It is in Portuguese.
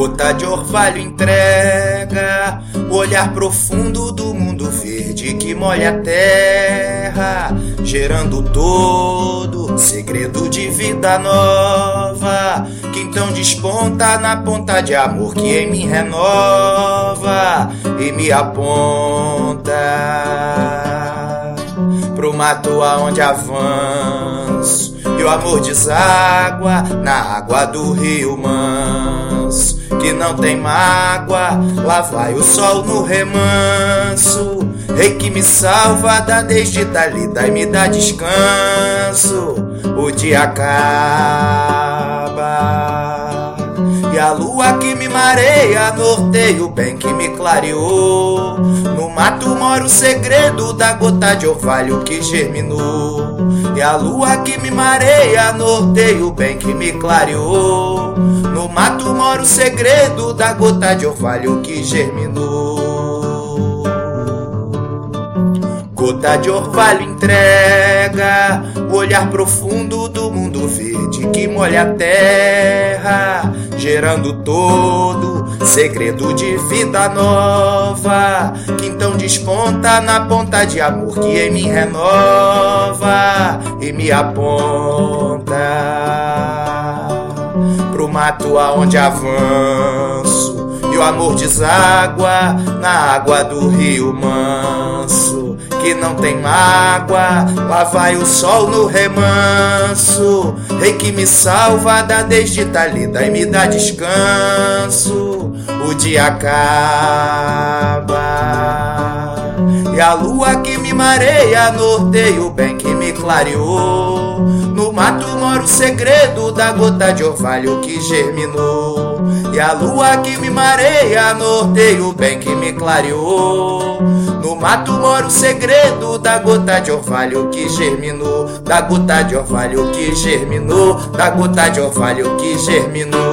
gota de orvalho entrega. O olhar profundo do mundo verde que molha a terra, gerando todo segredo de vida nova, que então desponta na ponta de amor que em mim renova e me aponta mato aonde avanço e o amor deságua na água do rio manso que não tem mágoa. Lá vai o sol no remanso, rei que me salva da desde dali, e me dá descanso. O dia acaba. E a lua que me mareia, norteia o bem que me clareou. Mato mora o segredo da gota de orvalho que germinou. E a lua que me mareia, norteia o bem que me clareou. No mato mora o segredo da gota de orvalho que germinou. Gota de orvalho entrega. O olhar profundo do mundo verde que molha a terra, gerando todo segredo de vida nova que então desponta na ponta de amor que em mim renova e me aponta pro mato aonde avanço e o amor deságua na água do rio manso que não tem mágoa. Lá vai o sol no remanso, rei que me salva da desde lida e me dá descanso. O dia acaba e a lua que me mareia norteia o bem que me clareou. O segredo da gota de orvalho que germinou. E a lua que me mareia norteia o bem que me clareou. No mato mora o segredo da gota de orvalho que germinou. Da gota de orvalho que germinou. Da gota de orvalho que germinou.